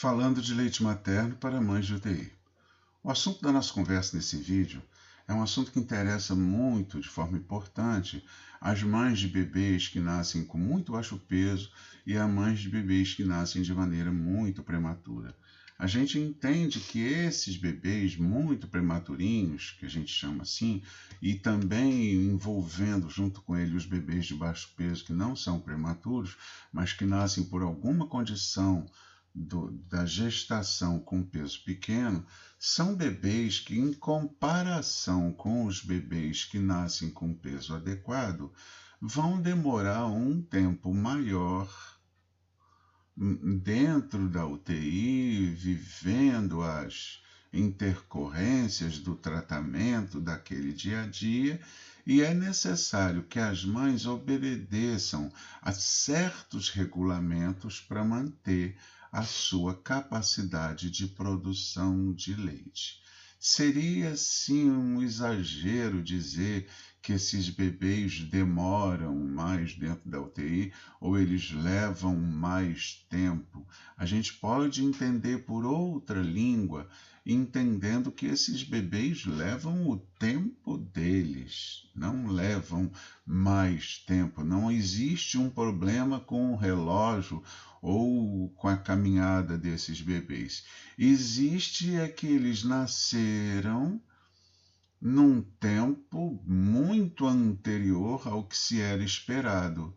falando de leite materno para mães de UTI. O assunto da nossa conversa nesse vídeo é um assunto que interessa muito, de forma importante, as mães de bebês que nascem com muito baixo peso e as mães de bebês que nascem de maneira muito prematura. A gente entende que esses bebês muito prematurinhos, que a gente chama assim, e também envolvendo junto com ele os bebês de baixo peso que não são prematuros, mas que nascem por alguma condição do, da gestação com peso pequeno, são bebês que, em comparação com os bebês que nascem com peso adequado, vão demorar um tempo maior dentro da UTI, vivendo as intercorrências do tratamento daquele dia a dia, e é necessário que as mães obedeçam a certos regulamentos para manter a sua capacidade de produção de leite. Seria sim um exagero dizer que esses bebês demoram mais dentro da UTI ou eles levam mais tempo. A gente pode entender por outra língua, entendendo que esses bebês levam o tempo deles, não levam mais tempo. Não existe um problema com o relógio ou com a caminhada desses bebês. Existe é que eles nasceram num tempo muito anterior ao que se era esperado.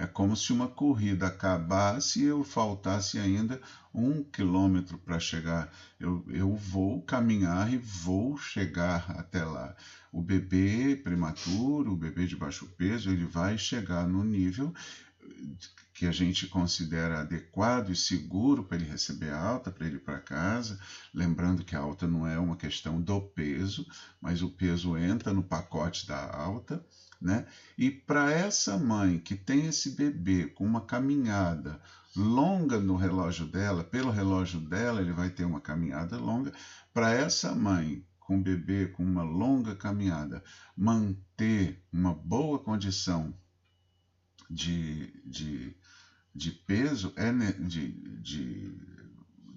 É como se uma corrida acabasse e eu faltasse ainda um quilômetro para chegar. Eu, eu vou caminhar e vou chegar até lá. O bebê prematuro, o bebê de baixo peso, ele vai chegar no nível que a gente considera adequado e seguro para ele receber a alta, para ele ir para casa. Lembrando que a alta não é uma questão do peso, mas o peso entra no pacote da alta. Né? E para essa mãe que tem esse bebê com uma caminhada longa no relógio dela, pelo relógio dela ele vai ter uma caminhada longa, para essa mãe com bebê com uma longa caminhada manter uma boa condição de, de, de peso, é de, de,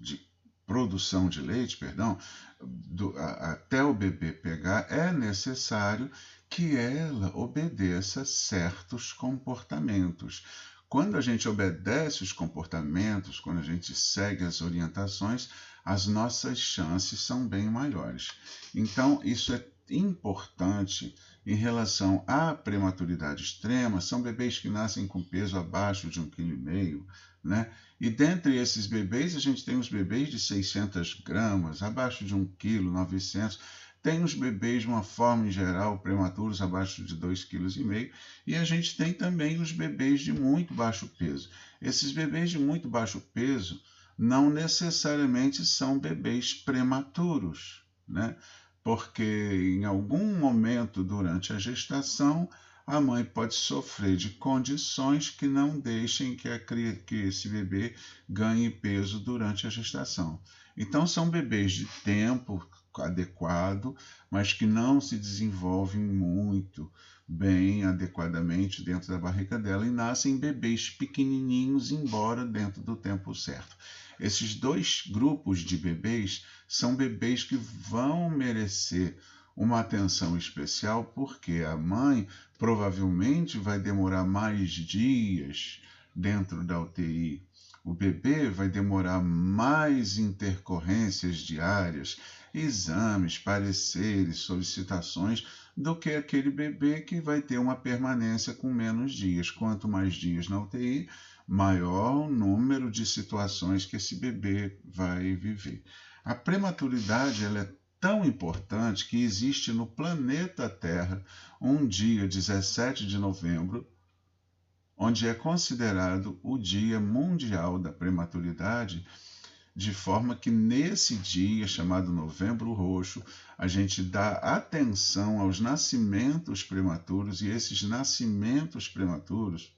de produção de leite, perdão, do, a, até o bebê pegar, é necessário que ela obedeça certos comportamentos. Quando a gente obedece os comportamentos, quando a gente segue as orientações, as nossas chances são bem maiores. Então, isso é importante em relação à prematuridade extrema são bebês que nascem com peso abaixo de 1,5 kg, né? E dentre esses bebês, a gente tem os bebês de 600 gramas, abaixo de 1 kg, 900 tem os bebês, de uma forma em geral, prematuros abaixo de 2,5 kg, e a gente tem também os bebês de muito baixo peso. Esses bebês de muito baixo peso não necessariamente são bebês prematuros, né? Porque em algum momento durante a gestação a mãe pode sofrer de condições que não deixem que, a, que esse bebê ganhe peso durante a gestação. Então, são bebês de tempo adequado, mas que não se desenvolvem muito bem, adequadamente dentro da barriga dela e nascem bebês pequenininhos, embora dentro do tempo certo. Esses dois grupos de bebês são bebês que vão merecer uma atenção especial porque a mãe provavelmente vai demorar mais dias dentro da UTI. O bebê vai demorar mais intercorrências diárias, exames, pareceres, solicitações do que aquele bebê que vai ter uma permanência com menos dias. Quanto mais dias na UTI, maior o número de situações que esse bebê vai viver. A prematuridade ela é tão importante que existe no planeta Terra um dia 17 de novembro, onde é considerado o Dia Mundial da Prematuridade, de forma que nesse dia, chamado Novembro Roxo, a gente dá atenção aos nascimentos prematuros e esses nascimentos prematuros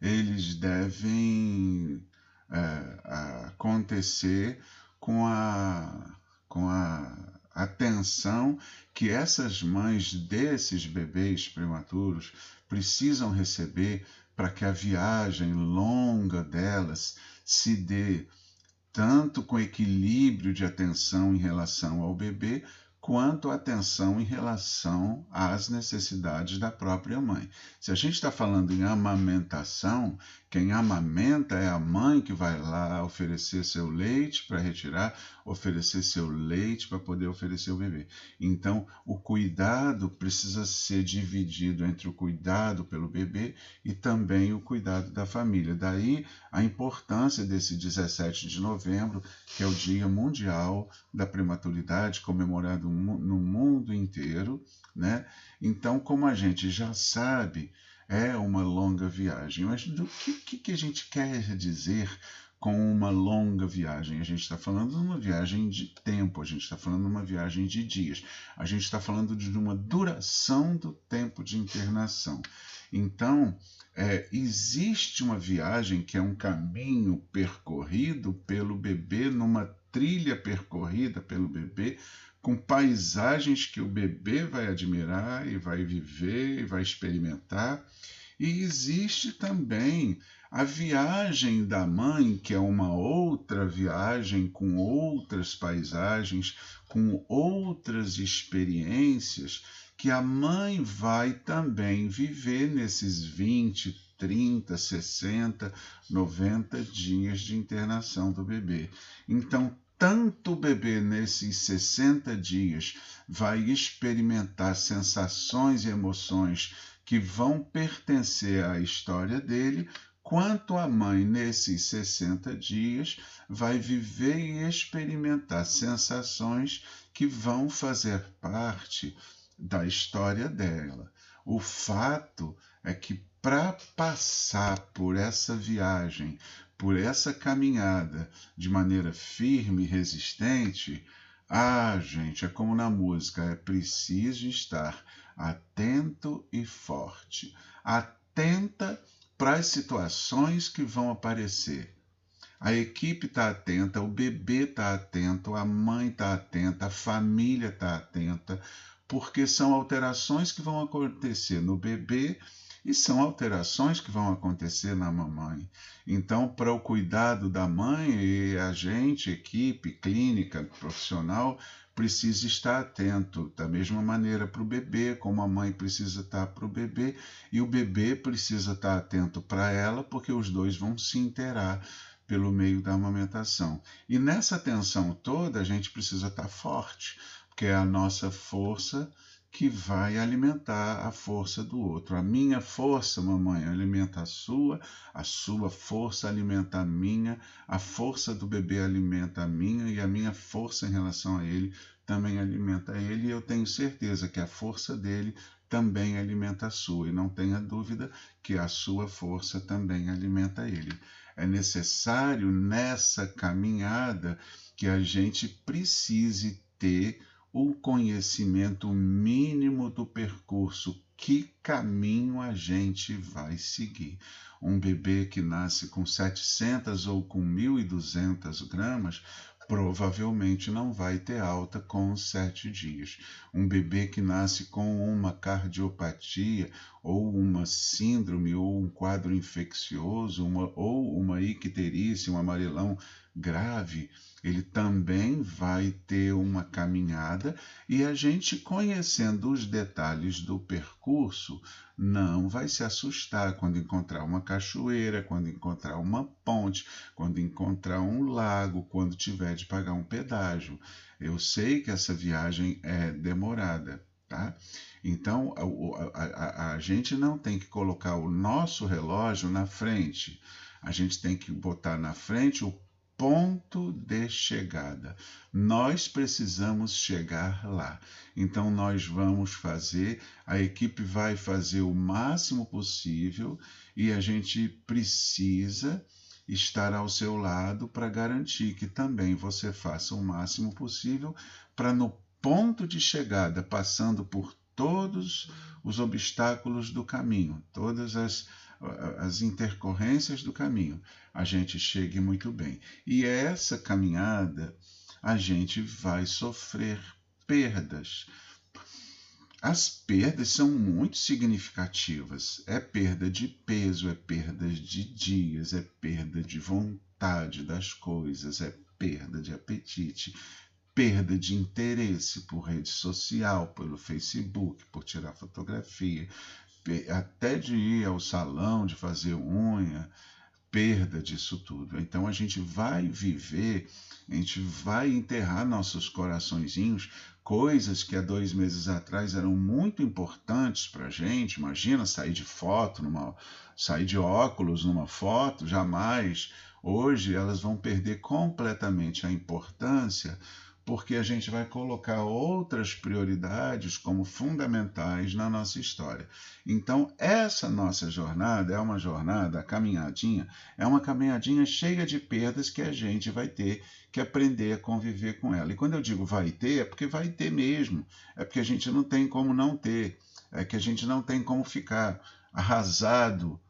eles devem é, acontecer com a, com a atenção que essas mães desses bebês prematuros precisam receber para que a viagem longa delas se dê tanto com equilíbrio de atenção em relação ao bebê, quanto atenção em relação às necessidades da própria mãe. Se a gente está falando em amamentação, quem amamenta é a mãe que vai lá oferecer seu leite para retirar, oferecer seu leite para poder oferecer o bebê. Então, o cuidado precisa ser dividido entre o cuidado pelo bebê e também o cuidado da família. Daí a importância desse 17 de novembro, que é o Dia Mundial da Prematuridade, comemorado no mundo inteiro, né? Então, como a gente já sabe, é uma longa viagem. Mas do que, que a gente quer dizer com uma longa viagem? A gente está falando de uma viagem de tempo, a gente está falando de uma viagem de dias, a gente está falando de uma duração do tempo de internação. Então, é, existe uma viagem que é um caminho percorrido pelo bebê, numa trilha percorrida pelo bebê, com paisagens que o bebê vai admirar e vai viver e vai experimentar. E existe também a viagem da mãe, que é uma outra viagem com outras paisagens, com outras experiências, que a mãe vai também viver nesses 20, 30, 60, 90 dias de internação do bebê. Então, tanto bebê nesses 60 dias vai experimentar sensações e emoções que vão pertencer à história dele, quanto a mãe nesses 60 dias vai viver e experimentar sensações que vão fazer parte da história dela. O fato é que para passar por essa viagem, por essa caminhada de maneira firme e resistente, ah, gente, é como na música, é preciso estar atento e forte. Atenta para as situações que vão aparecer. A equipe está atenta, o bebê está atento, a mãe está atenta, a família está atenta, porque são alterações que vão acontecer no bebê e são alterações que vão acontecer na mamãe. Então, para o cuidado da mãe, e a gente, equipe clínica, profissional, precisa estar atento. Da mesma maneira para o bebê, como a mãe precisa estar para o bebê, e o bebê precisa estar atento para ela, porque os dois vão se interar pelo meio da amamentação. E nessa tensão toda, a gente precisa estar forte, porque é a nossa força que vai alimentar a força do outro. A minha força, mamãe, alimenta a sua, a sua força alimenta a minha, a força do bebê alimenta a minha e a minha força em relação a ele também alimenta ele. E eu tenho certeza que a força dele também alimenta a sua, e não tenha dúvida que a sua força também alimenta ele. É necessário nessa caminhada que a gente precise ter o conhecimento mínimo do percurso, que caminho a gente vai seguir. Um bebê que nasce com 700 ou com 1.200 gramas provavelmente não vai ter alta com sete dias. Um bebê que nasce com uma cardiopatia ou uma síndrome ou um quadro infeccioso uma, ou uma icterícia, um amarelão grave, ele também vai ter uma caminhada e a gente conhecendo os detalhes do percurso não vai se assustar quando encontrar uma cachoeira, quando encontrar uma ponte, quando encontrar um lago, quando tiver de pagar um pedágio. Eu sei que essa viagem é demorada, tá? Então a, a, a, gente não tem que colocar o nosso relógio na frente. A gente tem que botar na frente o ponto de chegada. Nós precisamos chegar lá. Então, nós vamos fazer, a equipe vai fazer o máximo possível e a gente precisa estar ao seu lado para garantir que também você faça o máximo possível para no ponto de chegada, passando por todos os obstáculos do caminho, todas as as intercorrências do caminho, a gente chegue muito bem. E essa caminhada, a gente vai sofrer perdas. As perdas são muito significativas. É perda de peso, é perda de dias, é perda de vontade das coisas, é perda de apetite, perda de interesse por rede social, pelo Facebook, por tirar fotografia, até de ir ao salão, de fazer unha, perda disso tudo. Então a gente vai viver, a gente vai enterrar nossos coraçõezinhos, coisas que há dois meses atrás eram muito importantes para a gente. Imagina sair de foto, numa, sair de óculos numa foto, jamais. Hoje elas vão perder completamente a importância porque a gente vai colocar outras prioridades como fundamentais na nossa história. Então, essa nossa jornada é uma jornada, a caminhadinha, é uma caminhadinha cheia de perdas que a gente vai ter que aprender a conviver com ela. E quando eu digo vai ter, é porque vai ter mesmo, é porque a gente não tem como não ter, é que a gente não tem como ficar arrasado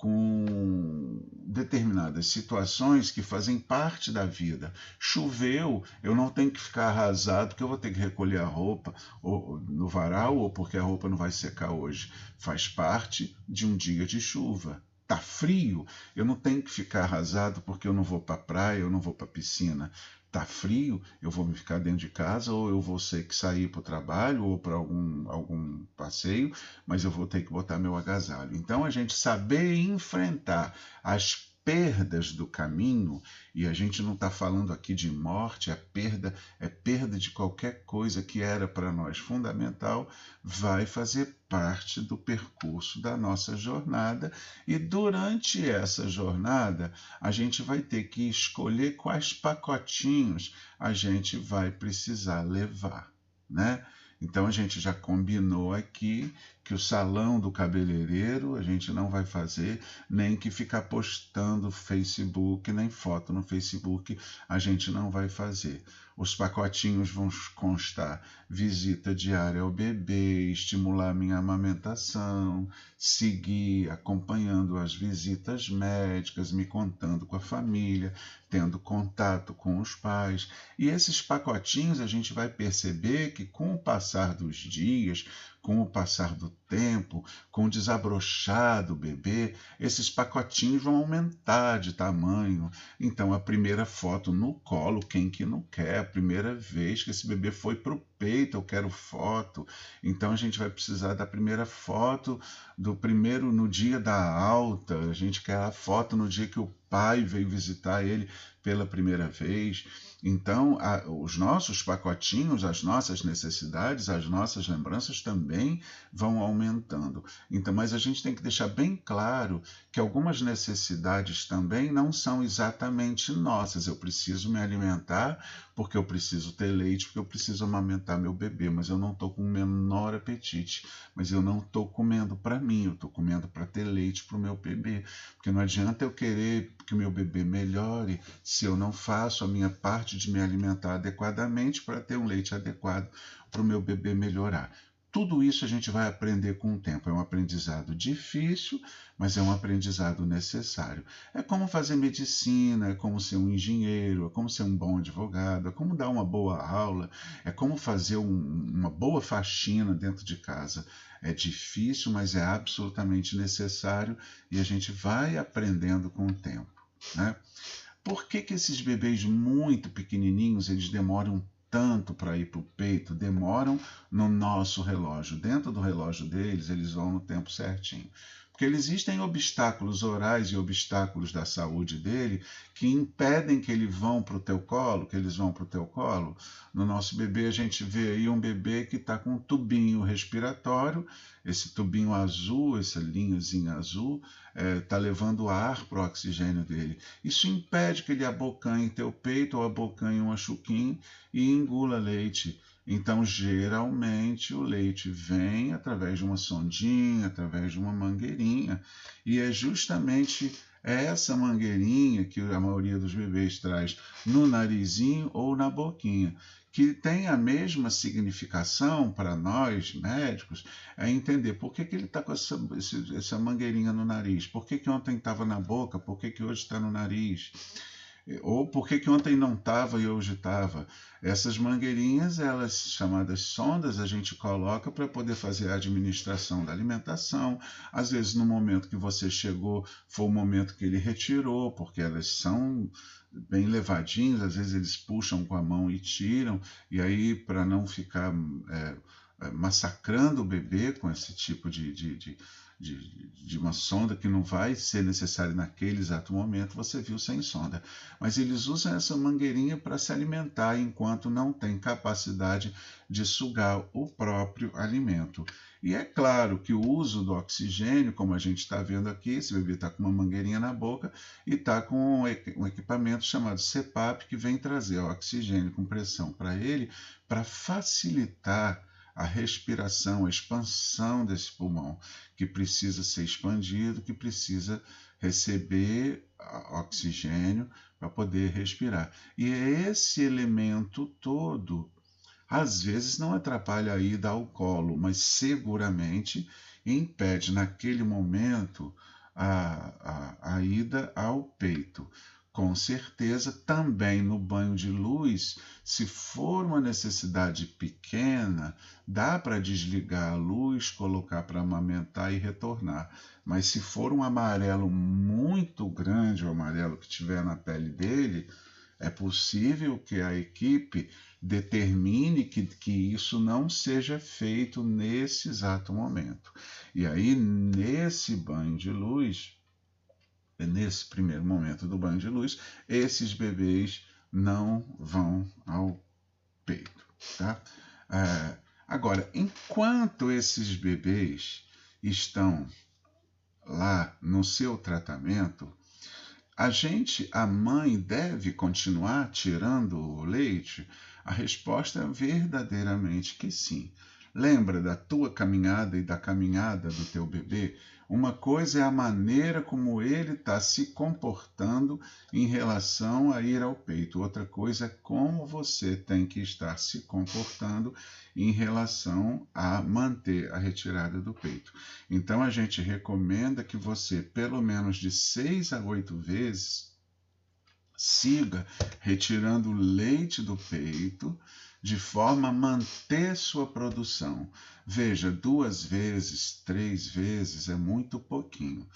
com determinadas situações que fazem parte da vida. Choveu, eu não tenho que ficar arrasado porque eu vou ter que recolher a roupa ou, no varal ou porque a roupa não vai secar hoje. Faz parte de um dia de chuva. Tá frio, eu não tenho que ficar arrasado porque eu não vou para a praia, eu não vou para a piscina tá frio, eu vou me ficar dentro de casa ou eu vou ter que sair para o trabalho ou para algum, algum passeio, mas eu vou ter que botar meu agasalho. Então a gente saber enfrentar as perdas do caminho, e a gente não está falando aqui de morte, a perda é perda de qualquer coisa que era para nós fundamental, vai fazer parte do percurso da nossa jornada, e durante essa jornada a gente vai ter que escolher quais pacotinhos a gente vai precisar levar, né? Então a gente já combinou aqui que o salão do cabeleireiro a gente não vai fazer, nem que ficar postando Facebook, nem foto no Facebook a gente não vai fazer. Os pacotinhos vão constar visita diária ao bebê, estimular minha amamentação, seguir acompanhando as visitas médicas, me contando com a família, tendo contato com os pais. E esses pacotinhos a gente vai perceber que com o passar dos dias, com o passar do tempo, com o desabrochar do bebê, esses pacotinhos vão aumentar de tamanho. Então, a primeira foto no colo, quem que não quer? A primeira vez que esse bebê foi para o peito, eu quero foto. Então, a gente vai precisar da primeira foto do primeiro no dia da alta. A gente quer a foto no dia que o pai veio visitar ele pela primeira vez. Então, a, os nossos pacotinhos, as nossas necessidades, as nossas lembranças também vão aumentando. Então, mas a gente tem que deixar bem claro que algumas necessidades também não são exatamente nossas. Eu preciso me alimentar porque eu preciso ter leite, porque eu preciso amamentar meu bebê, mas eu não estou com o menor apetite. Mas eu não estou comendo para mim, eu estou comendo para ter leite para o meu bebê. Porque não adianta eu querer que o meu bebê melhore se eu não faço a minha parte de me alimentar adequadamente para ter um leite adequado para o meu bebê melhorar. Tudo isso a gente vai aprender com o tempo. É um aprendizado difícil, mas é um aprendizado necessário. É como fazer medicina, é como ser um engenheiro, é como ser um bom advogado, é como dar uma boa aula, é como fazer um, uma boa faxina dentro de casa. É difícil, mas é absolutamente necessário e a gente vai aprendendo com o tempo. Né? Por que, que esses bebês muito pequenininhos eles demoram tanto para ir para o peito, demoram no nosso relógio. Dentro do relógio deles, eles vão no tempo certinho. Porque existem obstáculos orais e obstáculos da saúde dele que impedem que ele vão para o teu colo, que eles vão para o teu colo. No nosso bebê, a gente vê aí um bebê que está com um tubinho respiratório, esse tubinho azul, essa linhazinha azul, está é, tá levando ar para o oxigênio dele. Isso impede que ele abocanhe teu peito ou abocanhe um achuquim e engula leite. Então, geralmente, o leite vem através de uma sondinha, através de uma mangueirinha, e é justamente essa mangueirinha que a maioria dos bebês traz no narizinho ou na boquinha, que tem a mesma significação para nós médicos, é entender por que, que ele está com essa, essa mangueirinha no nariz, por que, que ontem estava na boca, por que, que hoje está no nariz. Ou por que, que ontem não estava e hoje estava? Essas mangueirinhas, elas chamadas sondas, a gente coloca para poder fazer a administração da alimentação. Às vezes, no momento que você chegou, foi o momento que ele retirou, porque elas são bem levadinhas, às vezes eles puxam com a mão e tiram, e aí, para não ficar é, massacrando o bebê com esse tipo de, de, de de, de uma sonda que não vai ser necessária naquele exato momento, você viu sem sonda. Mas eles usam essa mangueirinha para se alimentar enquanto não tem capacidade de sugar o próprio alimento. E é claro que o uso do oxigênio, como a gente está vendo aqui, esse bebê está com uma mangueirinha na boca e está com um equipamento chamado CPAP que vem trazer oxigênio com pressão para ele para facilitar a respiração, a expansão desse pulmão, que precisa ser expandido, que precisa receber oxigênio para poder respirar. E é esse elemento todo, às vezes não atrapalha a ida ao colo, mas seguramente impede naquele momento a, a, a ida ao peito. Com certeza, também no banho de luz, se for uma necessidade pequena, dá para desligar a luz, colocar para amamentar e retornar. Mas se for um amarelo muito grande, o amarelo que tiver na pele dele, é possível que a equipe determine que, que isso não seja feito nesse exato momento. E aí, nesse banho de luz, nesse primeiro momento do banho de luz, esses bebês não vão ao peito. Tá? É, agora, enquanto esses bebês estão lá no seu tratamento, a gente, a mãe, deve continuar tirando o leite? A resposta é verdadeiramente que sim. Lembra da tua caminhada e da caminhada do teu bebê? Uma coisa é a maneira como ele está se comportando em relação a ir ao peito, outra coisa é como você tem que estar se comportando em relação a manter a retirada do peito. Então a gente recomenda que você, pelo menos de seis a oito vezes, siga retirando leite do peito de forma a manter sua produção. Veja, duas vezes, três vezes é muito pouquinho.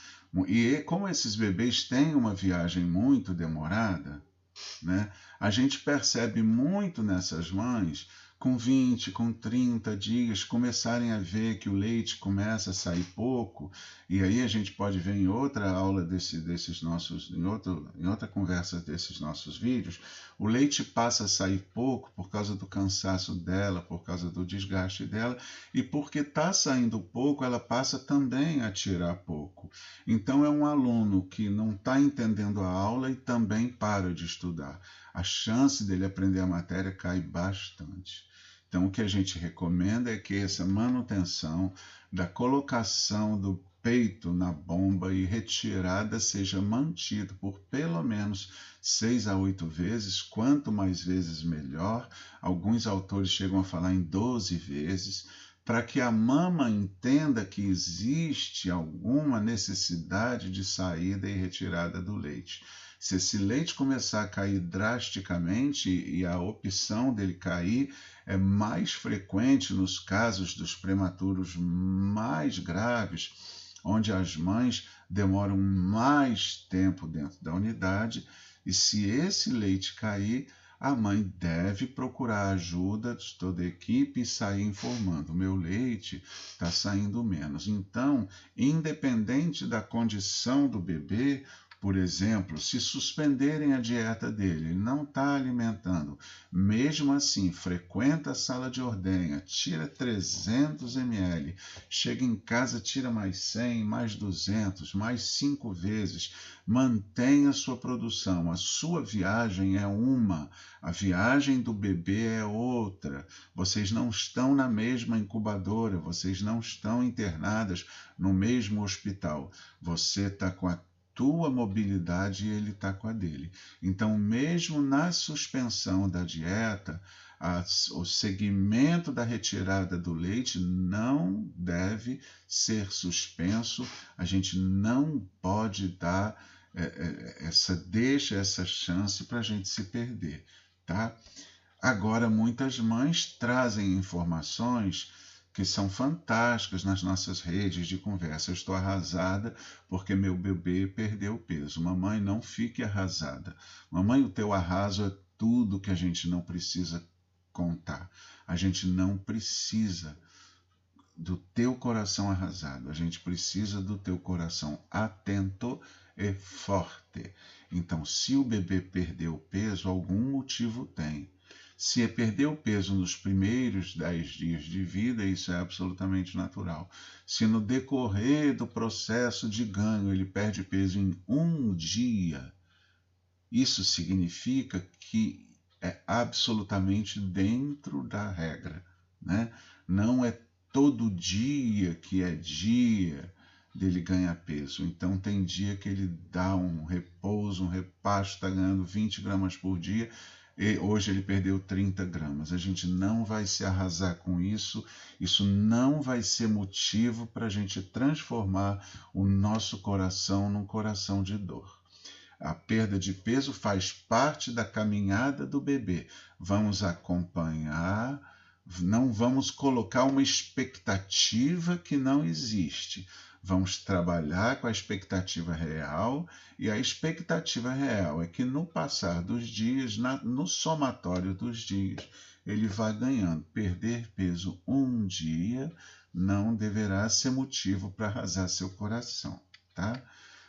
E como esses bebês têm uma viagem muito demorada, né, a gente percebe muito nessas mães com 20, com 30 dias, começarem a ver que o leite começa a sair pouco, e aí a gente pode ver em outra aula desse, desses nossos, em, outro, em outra conversa desses nossos vídeos, o leite passa a sair pouco por causa do cansaço dela, por causa do desgaste dela, e porque está saindo pouco, ela passa também a tirar pouco. Então é um aluno que não está entendendo a aula e também para de estudar. A chance dele aprender a matéria cai bastante. Então, o que a gente recomenda é que essa manutenção da colocação do peito na bomba e retirada seja mantido por pelo menos seis a oito vezes, quanto mais vezes melhor. Alguns autores chegam a falar em 12 vezes, para que a mama entenda que existe alguma necessidade de saída e retirada do leite. Se esse leite começar a cair drasticamente e a opção dele cair é mais frequente nos casos dos prematuros mais graves, onde as mães demoram mais tempo dentro da unidade, e se esse leite cair, a mãe deve procurar ajuda de toda a equipe e sair informando: meu leite está saindo menos. Então, independente da condição do bebê, por exemplo, se suspenderem a dieta dele, ele não está alimentando, mesmo assim, frequenta a sala de ordenha, tira 300 ml, chega em casa, tira mais 100, mais 200, mais 5 vezes, mantenha sua produção. A sua viagem é uma, a viagem do bebê é outra. Vocês não estão na mesma incubadora, vocês não estão internadas no mesmo hospital. Você está com a tua mobilidade e ele está com a dele. Então, mesmo na suspensão da dieta, a, o segmento da retirada do leite não deve ser suspenso, a gente não pode dar é, é, essa deixa, essa chance para a gente se perder, tá? Agora, muitas mães trazem informações que são fantásticas nas nossas redes de conversa. Eu estou arrasada porque meu bebê perdeu peso. Mamãe, não fique arrasada. Mamãe, o teu arraso é tudo que a gente não precisa contar. A gente não precisa do teu coração arrasado. A gente precisa do teu coração atento e forte. Então, se o bebê perdeu peso, algum motivo tem. Se perder o peso nos primeiros 10 dias de vida, isso é absolutamente natural. Se no decorrer do processo de ganho ele perde peso em um dia, isso significa que é absolutamente dentro da regra. Né? Não é todo dia que é dia dele ganhar peso. Então tem dia que ele dá um repouso, um repasto, está ganhando 20 gramas por dia. E hoje ele perdeu 30 gramas. A gente não vai se arrasar com isso. Isso não vai ser motivo para a gente transformar o nosso coração num coração de dor. A perda de peso faz parte da caminhada do bebê. Vamos acompanhar, não vamos colocar uma expectativa que não existe. Vamos trabalhar com a expectativa real, e a expectativa real é que no passar dos dias, na, no somatório dos dias, ele vai ganhando. Perder peso um dia não deverá ser motivo para arrasar seu coração, tá?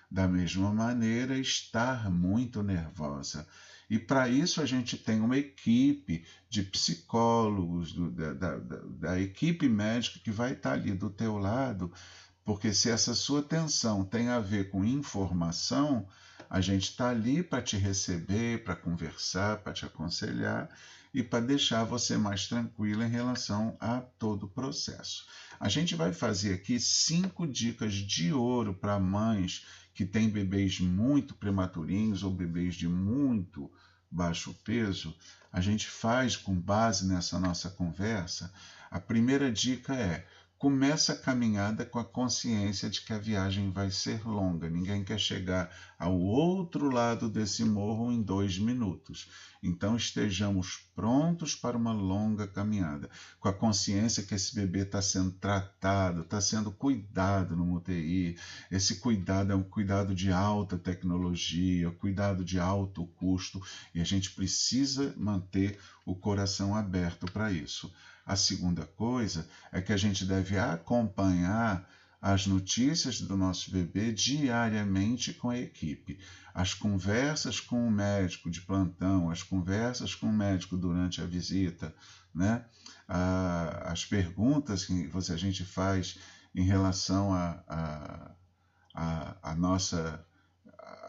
Da mesma maneira, estar muito nervosa. E para isso a gente tem uma equipe de psicólogos, do, da, da, da, equipe médica que vai estar ali do teu lado, porque se essa sua tensão tem a ver com informação, a gente está ali para te receber, para conversar, para te aconselhar e para deixar você mais tranquila em relação a todo o processo. A gente vai fazer aqui cinco dicas de ouro para mães que têm bebês muito prematurinhos ou bebês de muito baixo peso, a gente faz com base nessa nossa conversa. A primeira dica é: começa a caminhada com a consciência de que a viagem vai ser longa. Ninguém quer chegar ao outro lado desse morro em dois minutos. Então estejamos prontos para uma longa caminhada, com a consciência que esse bebê está sendo tratado, está sendo cuidado no UTI. Esse cuidado é um cuidado de alta tecnologia, cuidado de alto custo, e a gente precisa manter o coração aberto para isso. A segunda coisa é que a gente deve acompanhar as notícias do nosso bebê diariamente com a equipe. As conversas com o médico de plantão, as conversas com o médico durante a visita, né? as perguntas que a gente faz em relação à a, a, a, nossa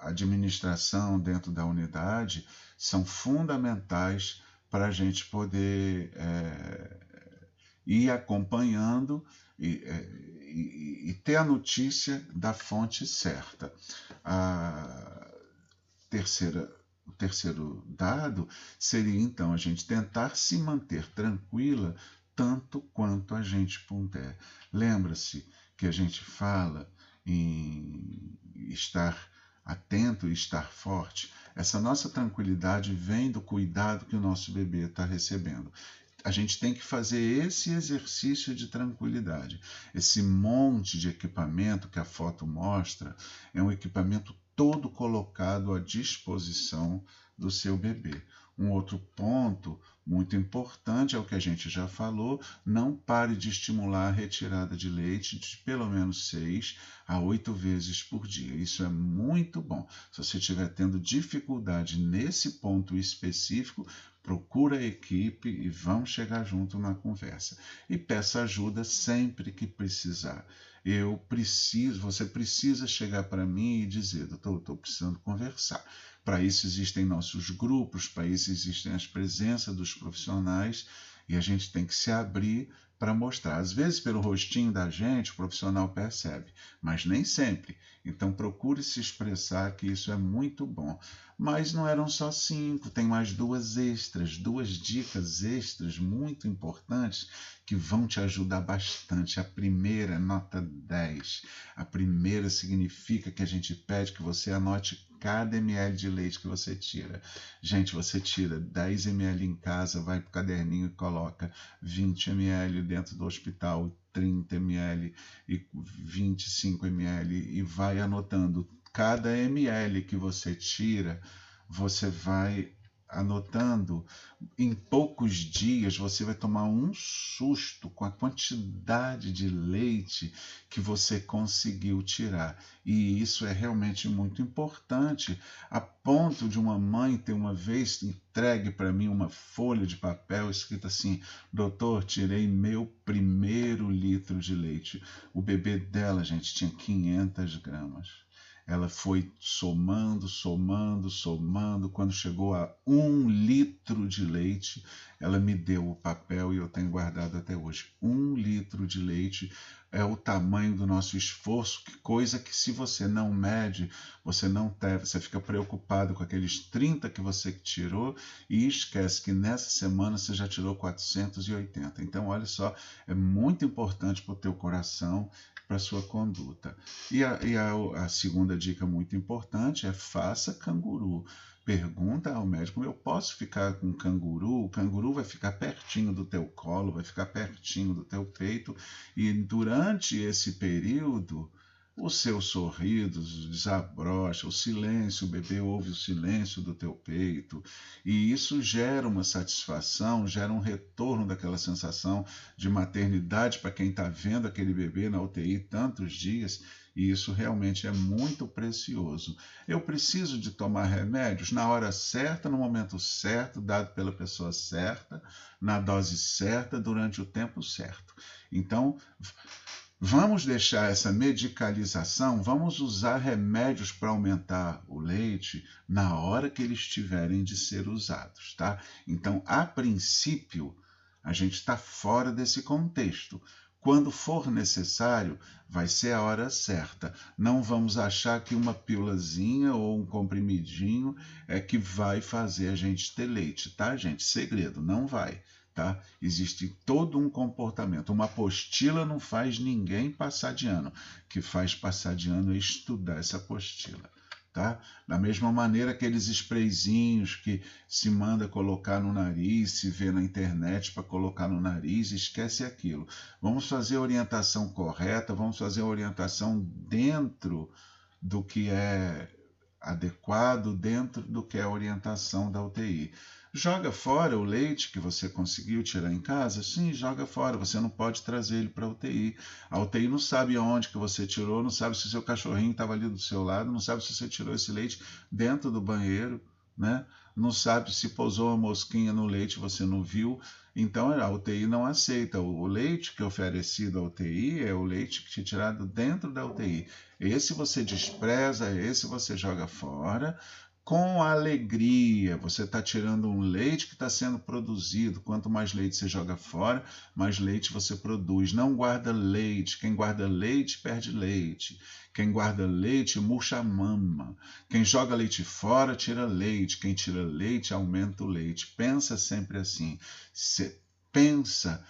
administração dentro da unidade são fundamentais para a gente poder é, ir acompanhando e, é, e, e, ter a notícia da fonte certa. A terceira, o terceiro dado seria então a gente tentar se manter tranquila tanto quanto a gente puder. Lembra-se que a gente fala em estar atento e estar forte. Essa nossa tranquilidade vem do cuidado que o nosso bebê está recebendo a gente tem que fazer esse exercício de tranquilidade. Esse monte de equipamento que a foto mostra é um equipamento todo colocado à disposição do seu bebê. Um outro ponto muito importante é o que a gente já falou: não pare de estimular a retirada de leite de pelo menos seis a oito vezes por dia. Isso é muito bom. Se você estiver tendo dificuldade nesse ponto específico, procura a equipe e vamos chegar junto na conversa. E peça ajuda sempre que precisar. Eu preciso, você precisa chegar para mim e dizer, doutor, estou precisando conversar. Para isso existem nossos grupos, para isso existem as presenças dos profissionais E a gente tem que se abrir para mostrar. Às vezes, pelo rostinho da gente, o profissional percebe, mas nem sempre. Então, procure se expressar, que isso é muito bom. Mas não eram só cinco, tem mais duas extras, duas dicas extras muito importantes que vão te ajudar bastante. A primeira, é nota 10. A primeira significa que a gente pede que você anote cada ml de leite que você tira. Gente, você tira 10 ml em casa, vai para o caderninho e coloca 20 ml dentro do hospital, 30 ml e 25 ml e vai anotando cada ml que você tira, você vai anotando, em poucos dias você vai tomar um susto com a quantidade de leite que você conseguiu tirar. E isso é realmente muito importante, a ponto de uma mãe ter uma vez entregue para mim uma folha de papel escrita assim: Doutor, tirei meu primeiro litro de leite. O bebê dela, gente, tinha 500 gramas ela foi somando, somando, somando. Quando chegou a um litro de leite, ela me deu o papel e eu tenho guardado até hoje. Um litro de leite é o tamanho do nosso esforço, que coisa que se você não mede, você não deve, você fica preocupado com aqueles 30 que você tirou e esquece que nessa semana você já tirou 480. Então, olha só, é muito importante para o teu coração para sua conduta. E, a, e a, a segunda dica muito importante é faça canguru. Pergunta ao médico: eu posso ficar com canguru? O canguru vai ficar pertinho do teu colo, vai ficar pertinho do teu peito, e durante esse período o seu sorriso desabrocha, o silêncio, o bebê ouve o silêncio do teu peito, e isso gera uma satisfação, gera um retorno daquela sensação de maternidade para quem está vendo aquele bebê na UTI tantos dias, e isso realmente é muito precioso. Eu preciso de tomar remédios na hora certa, no momento certo, dado pela pessoa certa, na dose certa, durante o tempo certo. Então, Vamos deixar essa medicalização, vamos usar remédios para aumentar o leite na hora que eles tiverem de ser usados, tá? Então, a princípio, a gente está fora desse contexto. Quando for necessário, vai ser a hora certa. Não vamos achar que uma pílulazinha ou um comprimidinho é que vai fazer a gente ter leite, tá, gente? Segredo, não vai. Tá? Existe todo um comportamento. Uma apostila não faz ninguém passar de ano. O que faz passar de ano é estudar essa apostila. Tá? Da mesma maneira, aqueles sprayzinhos que se manda colocar no nariz, se vê na internet para colocar no nariz, esquece aquilo. Vamos fazer a orientação correta, vamos fazer a orientação dentro do que é adequado, dentro do que é a orientação da UTI. Joga fora o leite que você conseguiu tirar em casa? Sim, joga fora. Você não pode trazer ele para UTI. A UTI não sabe aonde que você tirou, não sabe se seu cachorrinho estava ali do seu lado, não sabe se você tirou esse leite dentro do banheiro, né? Não sabe se pousou uma mosquinha no leite você não viu. Então a UTI não aceita. O leite que é oferecido à UTI é o leite que é tirado dentro da UTI. Esse você despreza, esse você joga fora com alegria. Você está tirando um leite que está sendo produzido. Quanto mais leite você joga fora, mais leite você produz. Não guarda leite. Quem guarda leite perde leite. Quem guarda leite murcha a mama. Quem joga leite fora tira leite. Quem tira leite aumenta o leite. Pensa sempre assim. Você pensa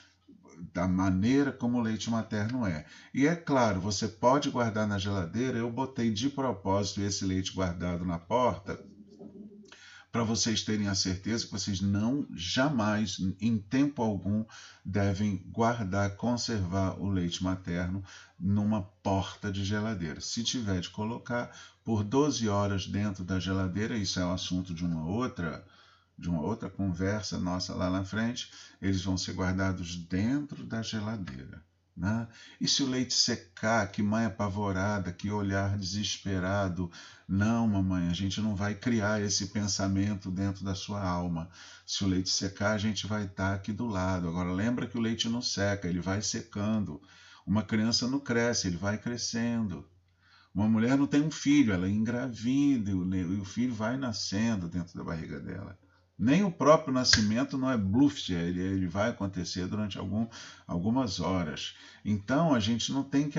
da maneira como o leite materno é. E é claro, você pode guardar na geladeira. Eu botei de propósito esse leite guardado na porta para vocês terem a certeza que vocês não jamais, em tempo algum, devem guardar, conservar o leite materno numa porta de geladeira. Se tiver de colocar por 12 horas dentro da geladeira, isso é um assunto de uma outra de uma outra conversa nossa lá na frente, eles vão ser guardados dentro da geladeira. Né? E se o leite secar, que mãe apavorada, que olhar desesperado. Não, mamãe, a gente não vai criar esse pensamento dentro da sua alma. Se o leite secar, a gente vai estar aqui do lado. Agora, lembra que o leite não seca, ele vai secando. Uma criança não cresce, ele vai crescendo. Uma mulher não tem um filho, ela engravida e o filho vai nascendo dentro da barriga dela Nem o próprio nascimento não é bluff, ele, ele vai acontecer durante algum, algumas horas. Então a gente não tem que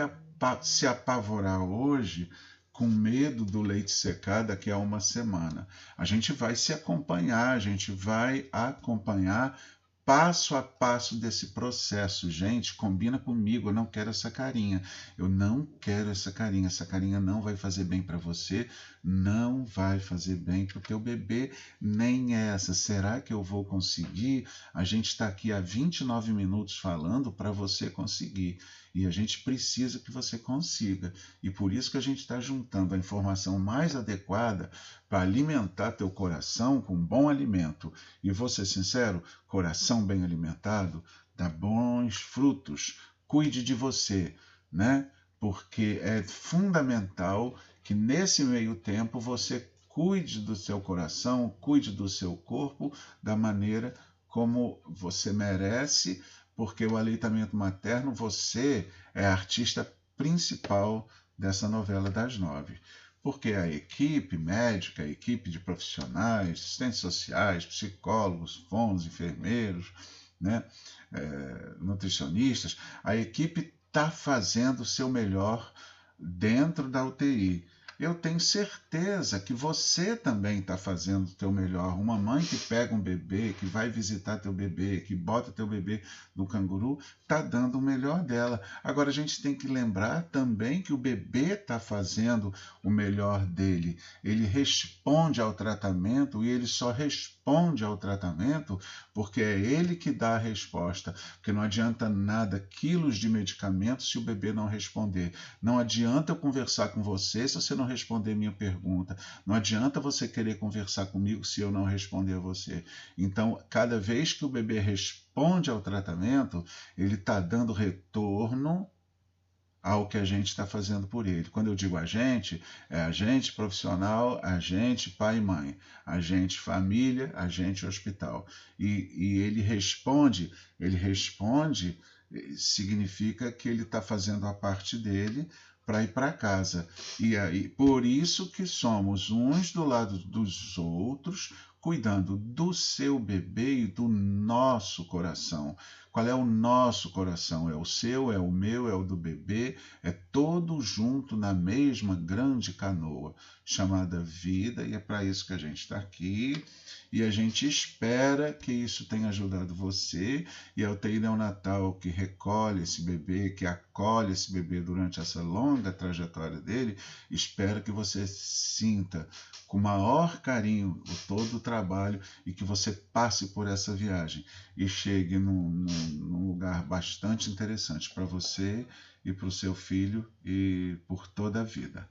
se apavorar hoje com medo do leite secar daqui a uma semana. A gente vai se acompanhar, a gente vai acompanhar passo a passo desse processo. Gente, combina comigo, eu não quero essa carinha. Eu não quero essa carinha. Essa carinha não vai fazer bem para você, não vai fazer bem para o teu bebê, nem essa. Será que eu vou conseguir? A gente está aqui há 29 minutos falando para você conseguir. E a gente precisa que você consiga. E por isso que a gente está juntando a informação mais adequada para alimentar teu coração com bom alimento. E vou ser sincero, coração bem alimentado dá bons frutos. Cuide de você, né? Porque é fundamental que nesse meio tempo você cuide do seu coração, cuide do seu corpo da maneira como você merece, porque o aleitamento materno, você é a artista principal dessa novela das nove. Porque a equipe médica, a equipe de profissionais, assistentes sociais, psicólogos, fonos, enfermeiros, né, é, nutricionistas, a equipe está fazendo o seu melhor dentro da UTI eu tenho certeza que você também está fazendo o teu melhor. Uma mãe que pega um bebê, que vai visitar teu bebê, que bota teu bebê no canguru, está dando o melhor dela. Agora a gente tem que lembrar também que o bebê está fazendo o melhor dele. Ele responde ao tratamento e ele só responde ao tratamento porque é ele que dá a resposta. Porque não adianta nada quilos de medicamento se o bebê não responder. Não adianta eu conversar com você se você não responder minha pergunta. Não adianta você querer conversar comigo se eu não responder a você. Então, cada vez que o bebê responde ao tratamento, ele está dando retorno ao que a gente está fazendo por ele. Quando eu digo a gente, é a gente profissional, a gente pai e mãe, a gente família, a gente hospital. E, e ele responde, ele responde eh, significa que ele está fazendo a parte dele para ir para casa. E aí, por isso que somos uns do lado dos outros, cuidando do seu bebê e do nosso coração. Qual é o nosso coração? É o seu, é o meu, é o do bebê, é todo junto na mesma grande canoa chamada vida, e é para isso que a gente está aqui. E a gente espera que isso tenha ajudado você e a UTI neonatal que recolhe esse bebê, que acolhe esse bebê durante essa longa trajetória dele, espera que você sinta com maior carinho o todo o trabalho e que você passe por essa viagem e chegue num, num, num lugar bastante interessante para você e para o seu filho e por toda a vida.